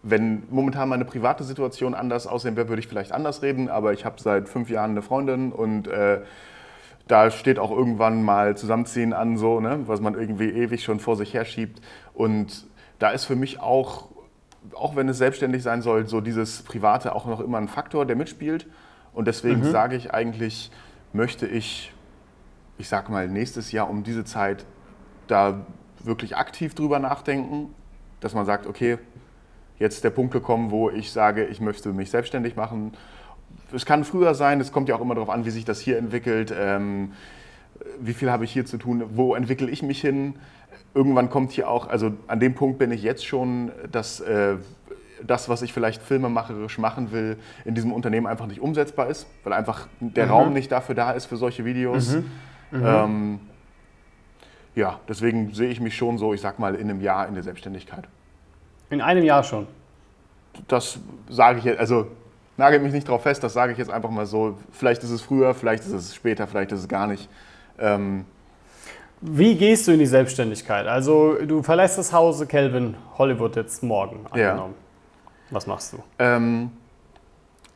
wenn momentan meine private Situation anders aussehen wäre, würde ich vielleicht anders reden, aber ich habe seit fünf Jahren eine Freundin und äh, da steht auch irgendwann mal Zusammenziehen an, so, ne, was man irgendwie ewig schon vor sich herschiebt. Und da ist für mich auch, auch wenn es selbstständig sein soll, so dieses Private auch noch immer ein Faktor, der mitspielt. Und deswegen sage ich eigentlich, möchte ich, ich sag mal, nächstes Jahr um diese Zeit da wirklich aktiv drüber nachdenken, dass man sagt, okay, jetzt ist der Punkt gekommen, wo ich sage, ich möchte mich selbstständig machen. Es kann früher sein, es kommt ja auch immer darauf an, wie sich das hier entwickelt. Ähm, wie viel habe ich hier zu tun? Wo entwickle ich mich hin? Irgendwann kommt hier auch, also an dem Punkt bin ich jetzt schon, dass äh, das, was ich vielleicht filmemacherisch machen will, in diesem Unternehmen einfach nicht umsetzbar ist, weil einfach der Raum nicht dafür da ist für solche Videos. Ähm, ja, deswegen sehe ich mich schon so, ich sag mal, in einem Jahr in der Selbstständigkeit. In einem Jahr schon. Das sage ich jetzt, also nagel mich nicht drauf fest, das sage ich jetzt einfach mal so. Vielleicht ist es früher, vielleicht ist es später, vielleicht ist es gar nicht. Ähm, Wie gehst du in die Selbstständigkeit? Also du verlässt das Hause Kelvin Hollywood jetzt morgen Ja. angenommen. Was machst du? ähm,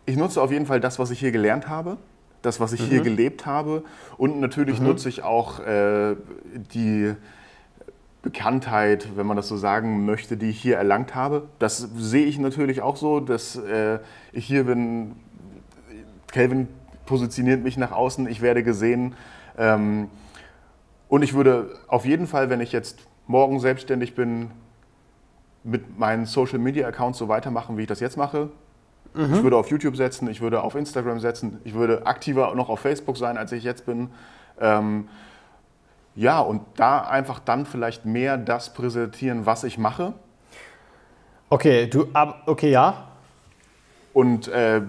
ich nutze auf jeden Fall das, was ich hier gelernt habe, das, was ich hier gelebt habe. Und natürlich nutze ich auch äh, die Bekanntheit, wenn man das so sagen möchte, die ich hier erlangt habe. Das sehe ich natürlich auch so, dass äh, ich hier bin. Kelvin positioniert mich nach außen, ich werde gesehen. Ähm, und ich würde auf jeden Fall, wenn ich jetzt morgen selbstständig bin, mit meinen Social Media Accounts so weitermachen, wie ich das jetzt mache. Ich würde auf YouTube setzen, ich würde auf Instagram setzen, ich würde aktiver noch auf Facebook sein, als ich jetzt bin. Ähm, ja, und da einfach dann vielleicht mehr das präsentieren, was ich mache. Okay, du, ab, okay, ja. Und äh,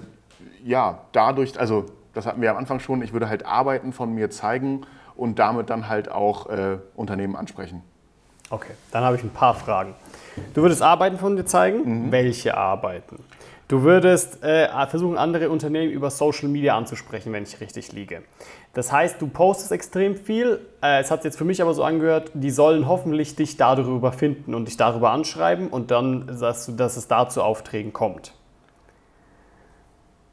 ja, dadurch, also das hatten wir am Anfang schon, ich würde halt Arbeiten von mir zeigen und damit dann halt auch äh, Unternehmen ansprechen. Okay, dann habe ich ein paar Fragen. Du würdest Arbeiten von dir zeigen? Welche Arbeiten? Du würdest äh, versuchen, andere Unternehmen über Social Media anzusprechen, wenn ich richtig liege. Das heißt, du postest extrem viel. Äh, es hat sich jetzt für mich aber so angehört, die sollen hoffentlich dich darüber finden und dich darüber anschreiben und dann, dass, du, dass es da zu Aufträgen kommt.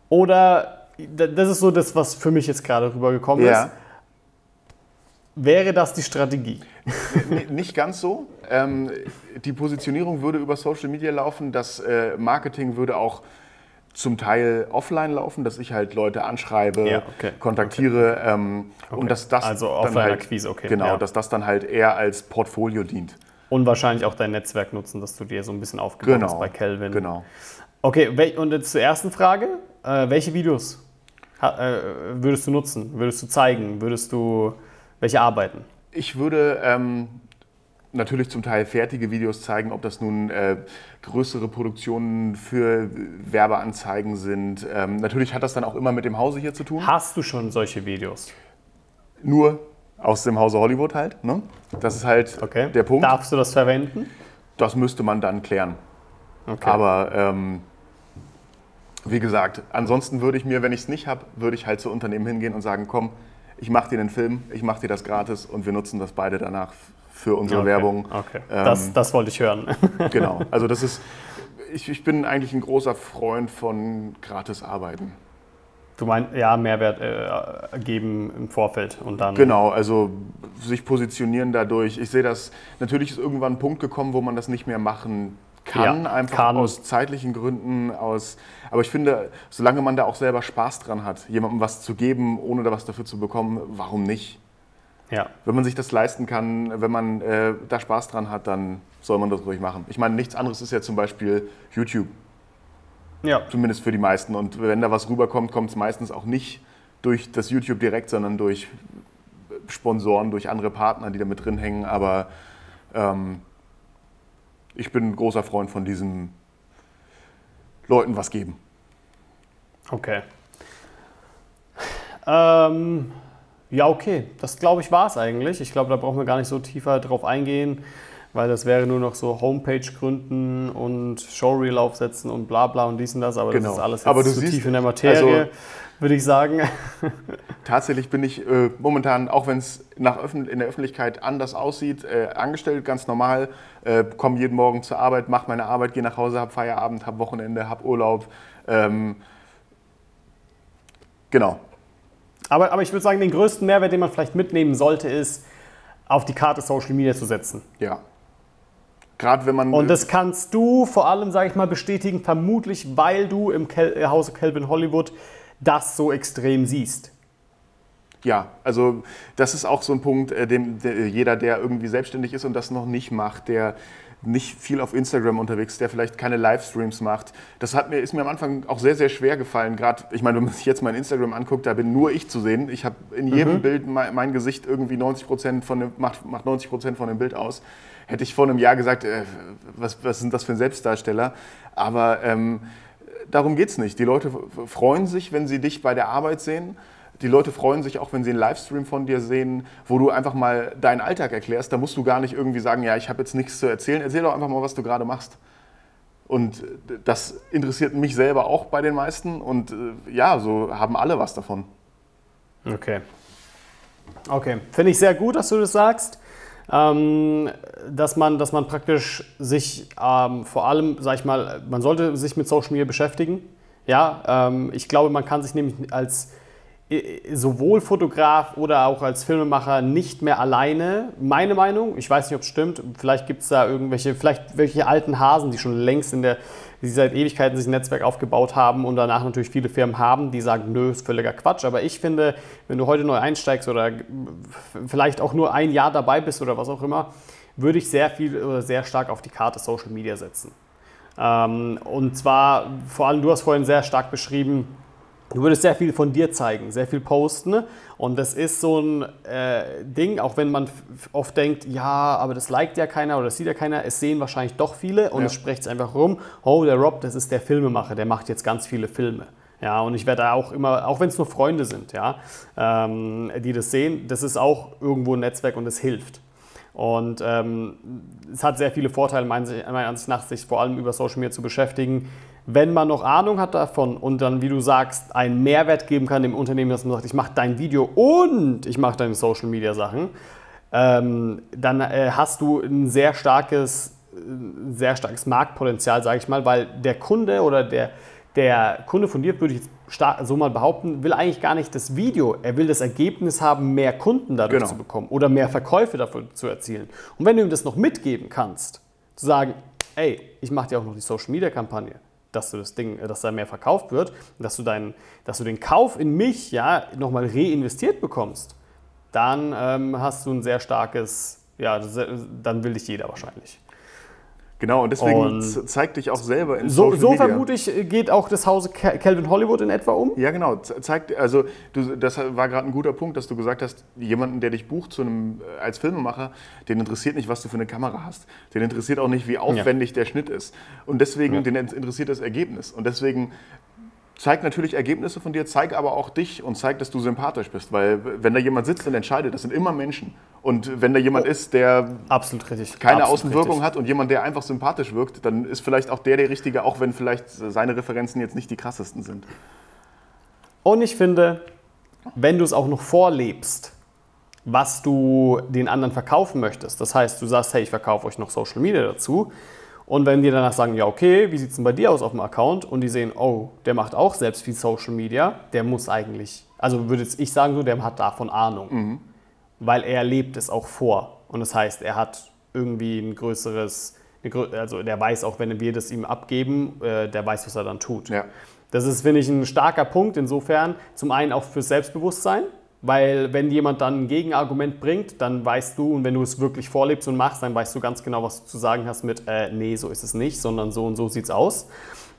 Oder, das ist so das, was für mich jetzt gerade rübergekommen ist. Wäre das die Strategie? Nicht ganz so. Ähm, die Positionierung würde über Social Media laufen, das äh, Marketing würde auch zum Teil offline laufen, dass ich halt Leute anschreibe, Ja, okay, kontaktiere ähm, und dass das Also Offline-Akquise, halt, okay, Genau, ja. dass das dann halt eher als Portfolio dient. Und wahrscheinlich auch dein Netzwerk nutzen, dass du dir so ein bisschen aufgebaut hast Genau. bei Kelvin. Genau. Okay, und jetzt zur ersten Frage. Äh, welche Videos äh, würdest du nutzen? Würdest du zeigen? Würdest du welche arbeiten? Ich würde ähm, natürlich zum Teil fertige Videos zeigen, ob das nun äh, größere Produktionen für Werbeanzeigen sind. Ähm, natürlich hat das dann auch immer mit dem Hause hier zu tun. Hast du schon solche Videos? Nur aus dem Hause Hollywood halt. Ne? Das ist halt Okay. der Punkt. Darfst du das verwenden? Das müsste man dann klären. Okay. Aber ähm, wie gesagt, ansonsten würde ich mir, wenn ich es nicht habe, würde ich halt zu Unternehmen hingehen und sagen, komm, ich mache dir den Film, ich mache dir das gratis und wir nutzen das beide danach für unsere okay. Werbung. Okay. Ähm, das, das wollte ich hören. [LAUGHS] Genau. Also das ist, ich, ich bin eigentlich ein großer Freund von gratis Arbeiten. Du meinst, ja, Mehrwert äh, geben im Vorfeld und dann. Genau, also sich positionieren dadurch. Ich sehe das, natürlich ist irgendwann ein Punkt gekommen, wo man das nicht mehr machen kann, Ja, einfach kann. aus zeitlichen Gründen, aus. Aber ich finde, solange man da auch selber Spaß dran hat, jemandem was zu geben, ohne da was dafür zu bekommen, warum nicht? Ja. Wenn man sich das leisten kann, wenn man äh, da Spaß dran hat, dann soll man das ruhig machen. Ich meine, nichts anderes ist ja zum Beispiel YouTube, Ja. zumindest für die meisten. Und wenn da was rüberkommt, kommt es meistens auch nicht durch das YouTube direkt, sondern durch Sponsoren, durch andere Partner, die da mit drin hängen. Aber ähm, ich bin ein großer Freund von diesen Leuten was geben. Okay. Ähm, ja, okay. Das glaube ich war es eigentlich. Ich glaube, da brauchen wir gar nicht so tiefer drauf eingehen, weil das wäre nur noch so Homepage gründen und Showreel aufsetzen und bla bla und dies und das. Aber Genau. das ist alles jetzt Aber du zu siehst, tief in der Materie, also- würde ich sagen. [LAUGHS] Tatsächlich bin ich äh, momentan, auch wenn es in der Öffentlichkeit anders aussieht, äh, angestellt, ganz normal, äh, komme jeden Morgen zur Arbeit, mache meine Arbeit, gehe nach Hause, habe Feierabend, habe Wochenende, habe Urlaub. Ähm, genau, Aber, aber ich würde sagen, den größten Mehrwert, den man vielleicht mitnehmen sollte, ist, auf die Karte Social Media zu setzen. ja. Gerade wenn man. Und das kannst du vor allem, sage ich mal, bestätigen, vermutlich, weil du im Kel äh, Hause Calvin Hollywood das so extrem siehst. Ja, also das ist auch so ein Punkt, äh, dem der, jeder, der irgendwie selbstständig ist und das noch nicht macht, der nicht viel auf Instagram unterwegs ist, der vielleicht keine Livestreams macht. Das hat mir, ist mir am Anfang auch sehr, sehr schwer gefallen. Gerade, ich meine, wenn man sich jetzt mein Instagram anguckt, da bin nur ich zu sehen. Ich habe in jedem Bild mein, mein Gesicht irgendwie 90 Prozent von dem, macht, macht 90 Prozent von dem Bild aus. Hätte ich vor einem Jahr gesagt, äh, was, was sind das für ein Selbstdarsteller? Aber ähm, darum geht es nicht. Die Leute freuen sich, wenn sie dich bei der Arbeit sehen. Die Leute freuen sich auch, wenn sie einen Livestream von dir sehen, wo du einfach mal deinen Alltag erklärst. Da musst du gar nicht irgendwie sagen, ja, ich habe jetzt nichts zu erzählen. Erzähl doch einfach mal, was du gerade machst. Und äh, das interessiert mich selber auch bei den meisten. Und äh, ja, so haben alle was davon. Okay. Okay. Finde ich sehr gut, dass du das sagst. Ähm, dass, man, dass man praktisch sich ähm, vor allem, sag ich mal, man sollte sich mit Social Media beschäftigen. Ja, ähm, ich glaube, man kann sich nämlich als äh, sowohl Fotograf oder auch als Filmemacher nicht mehr alleine, meine Meinung, ich weiß nicht, ob es stimmt, vielleicht gibt es da irgendwelche, vielleicht welche alten Hasen, die schon längst in der, die seit Ewigkeiten sich ein Netzwerk aufgebaut haben und danach natürlich viele Firmen haben, die sagen, nö, ist völliger Quatsch. Aber ich finde, wenn du heute neu einsteigst oder vielleicht auch nur ein Jahr dabei bist oder was auch immer, würde ich sehr viel oder sehr stark auf die Karte Social Media setzen. Ähm, und zwar, vor allem, du hast vorhin sehr stark beschrieben, Du würdest sehr viel von dir zeigen, sehr viel posten. Und das ist so ein äh, Ding, auch wenn man oft denkt, ja, aber das liked ja keiner oder das sieht ja keiner. Es sehen wahrscheinlich doch viele und Ja. es spricht einfach rum, oh, der Rob, das ist der Filmemacher, der macht jetzt ganz viele Filme. Ja, und ich werde da auch immer, auch wenn es nur Freunde sind, ja, ähm, die das sehen, das ist auch irgendwo ein Netzwerk und es hilft. Und ähm, es hat sehr viele Vorteile, meiner Ansicht nach, sich vor allem über Social Media zu beschäftigen. Wenn man noch Ahnung hat davon und dann, wie du sagst, einen Mehrwert geben kann dem Unternehmen, dass man sagt, ich mache dein Video und ich mache deine Social Media Sachen, ähm, dann äh, hast du ein sehr starkes, ein sehr starkes Marktpotenzial, sage ich mal, weil der Kunde oder der, der Kunde von dir, würde ich jetzt stark, so mal behaupten, will eigentlich gar nicht das Video. Er will das Ergebnis haben, mehr Kunden dadurch Genau. zu bekommen oder mehr Verkäufe dafür zu erzielen. Und wenn du ihm das noch mitgeben kannst, zu sagen, ey, ich mache dir auch noch die Social Media Kampagne, dass du das Ding, äh, dass da mehr verkauft wird, dass du, deinen, dass du den Kauf in mich ja nochmal reinvestiert bekommst, dann ähm, hast du ein sehr starkes, ja, dann will dich jeder wahrscheinlich. Genau, und deswegen Und- z- zeig dich auch selber in So, Social so Media. vermute ich, äh, geht auch das Hause Cal- Calvin Hollywood in etwa um. Ja, genau. Ze- Zeigt, also du, das war gerade ein guter Punkt, dass du gesagt hast, jemanden, der dich bucht zu einem, äh, als Filmemacher, den interessiert nicht, was du für eine Kamera hast. Den interessiert auch nicht, wie aufwendig der Schnitt ist. Und deswegen, den interessiert das Ergebnis. Und deswegen zeig natürlich Ergebnisse von dir, zeig aber auch dich und zeig, dass du sympathisch bist. Weil wenn da jemand sitzt und entscheidet, das sind immer Menschen. Und wenn da jemand ist, der Absolut richtig. keine Absolut Außenwirkung richtig. hat und jemand, der einfach sympathisch wirkt, dann ist vielleicht auch der der Richtige, auch wenn vielleicht seine Referenzen jetzt nicht die krassesten sind. Und ich finde, wenn du es auch noch vorlebst, was du den anderen verkaufen möchtest, das heißt, du sagst, hey, ich verkaufe euch noch Social Media dazu. Und wenn die danach sagen, ja, okay, wie sieht es denn bei dir aus auf dem Account? Und die sehen, oh, der macht auch selbst viel Social Media, der muss eigentlich, also würde jetzt ich sagen, so, der hat davon Ahnung. Weil er lebt es auch vor. Und das heißt, er hat irgendwie ein größeres, also der weiß auch, wenn wir das ihm abgeben, äh, der weiß, was er dann tut. Ja. Das ist, finde ich, ein starker Punkt insofern. Zum einen auch fürs Selbstbewusstsein, weil wenn jemand dann ein Gegenargument bringt, dann weißt du, und wenn du es wirklich vorlebst und machst, dann weißt du ganz genau, was du zu sagen hast mit, äh, nee, so ist es nicht, sondern so und so sieht es aus.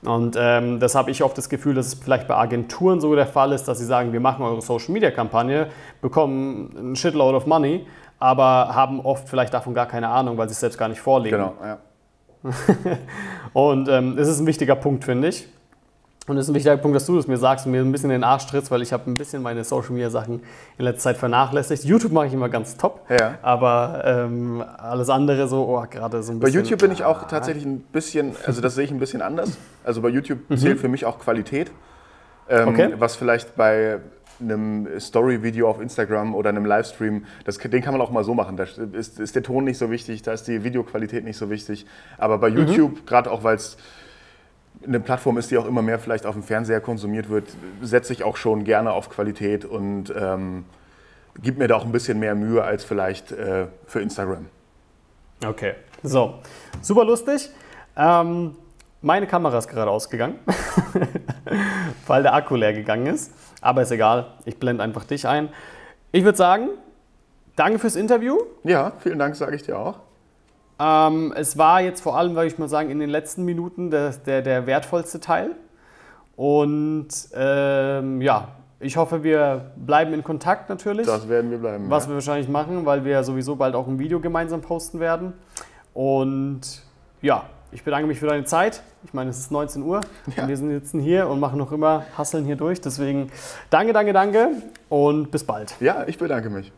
Und ähm, das habe ich oft das Gefühl, dass es vielleicht bei Agenturen so der Fall ist, dass sie sagen, wir machen eure Social-Media-Kampagne, bekommen ein Shitload of Money, aber haben oft vielleicht davon gar keine Ahnung, weil sie es selbst gar nicht vorlegen. Genau, ja. [LAUGHS] und ähm, das ist ein wichtiger Punkt, finde ich. Und es ist ein wichtiger Punkt, dass du das mir sagst und mir ein bisschen in den Arsch trittst, weil ich habe ein bisschen meine Social Media Sachen in letzter Zeit vernachlässigt. YouTube mache ich immer ganz top, Ja. aber ähm, alles andere so, oh, gerade so ein Bei bisschen. YouTube bin ich auch tatsächlich ein bisschen, also das sehe ich ein bisschen anders. Also bei YouTube zählt für mich auch Qualität. Ähm, Mhm. Okay. Was vielleicht bei einem Story-Video auf Instagram oder einem Livestream, das, den kann man auch mal so machen. Da ist, ist der Ton nicht so wichtig, da ist die Videoqualität nicht so wichtig. Aber bei Mhm. YouTube, gerade auch weil es eine Plattform ist, die auch immer mehr vielleicht auf dem Fernseher konsumiert wird, setze ich auch schon gerne auf Qualität und ähm, gib mir da auch ein bisschen mehr Mühe als vielleicht äh, für Instagram. Okay, so, super lustig. Ähm, meine Kamera ist gerade ausgegangen, [LAUGHS] weil der Akku leer gegangen ist. Aber ist egal, ich blende einfach dich ein. Ich würde sagen, danke fürs Interview. Ja, vielen Dank, sage ich dir auch. Ähm, es war jetzt vor allem, würde ich mal sagen, in den letzten Minuten der, der, der wertvollste Teil. Und ähm, ja, ich hoffe, wir bleiben in Kontakt natürlich. Das werden wir bleiben. was ja. wir wahrscheinlich machen, weil wir sowieso bald auch ein Video gemeinsam posten werden. Und ja, ich bedanke mich für deine Zeit. Ich meine, es ist 19 Uhr Ja. und wir sitzen hier und machen noch immer Hasseln hier durch. Deswegen danke, danke, danke und bis bald. ja, ich bedanke mich.